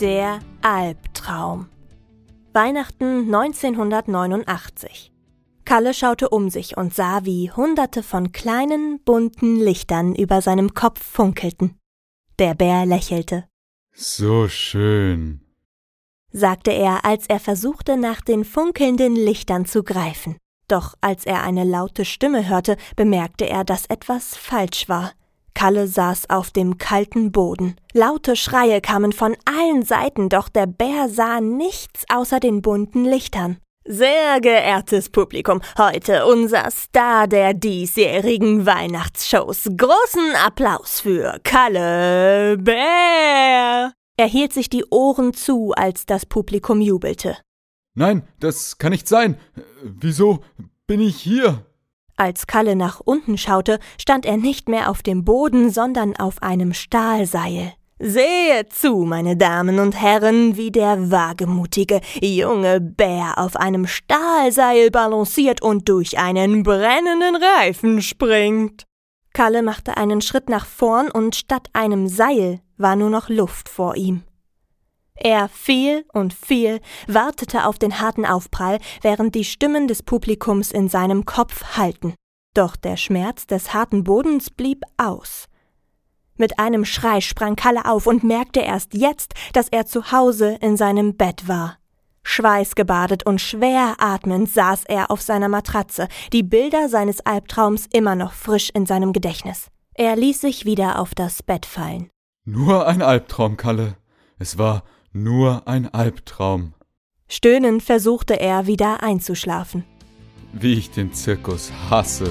Der Albtraum. Weihnachten 1989. Kalle schaute um sich und sah, wie hunderte von kleinen, bunten Lichtern über seinem Kopf funkelten. Der Bär lächelte. So schön, sagte er, als er versuchte, nach den funkelnden Lichtern zu greifen. Doch als er eine laute Stimme hörte, bemerkte er, dass etwas falsch war. Kalle saß auf dem kalten Boden. Laute Schreie kamen von allen Seiten, doch der Bär sah nichts außer den bunten Lichtern. Sehr geehrtes Publikum, heute unser Star der diesjährigen Weihnachtsshows. Großen Applaus für Kalle Bär. Er hielt sich die Ohren zu, als das Publikum jubelte. Nein, das kann nicht sein. Wieso bin ich hier? Als Kalle nach unten schaute, stand er nicht mehr auf dem Boden, sondern auf einem Stahlseil. Sehe zu, meine Damen und Herren, wie der wagemutige junge Bär auf einem Stahlseil balanciert und durch einen brennenden Reifen springt. Kalle machte einen Schritt nach vorn und statt einem Seil war nur noch Luft vor ihm. Er fiel und fiel, wartete auf den harten Aufprall, während die Stimmen des Publikums in seinem Kopf hallten. Doch der Schmerz des harten Bodens blieb aus. Mit einem Schrei sprang Kalle auf und merkte erst jetzt, dass er zu Hause in seinem Bett war. Schweißgebadet und schwer atmend saß er auf seiner Matratze, die Bilder seines Albtraums immer noch frisch in seinem Gedächtnis. Er ließ sich wieder auf das Bett fallen. Nur ein Albtraum, Kalle. Es war nur ein Albtraum. Stöhnend versuchte er wieder einzuschlafen. Wie ich den Zirkus hasse.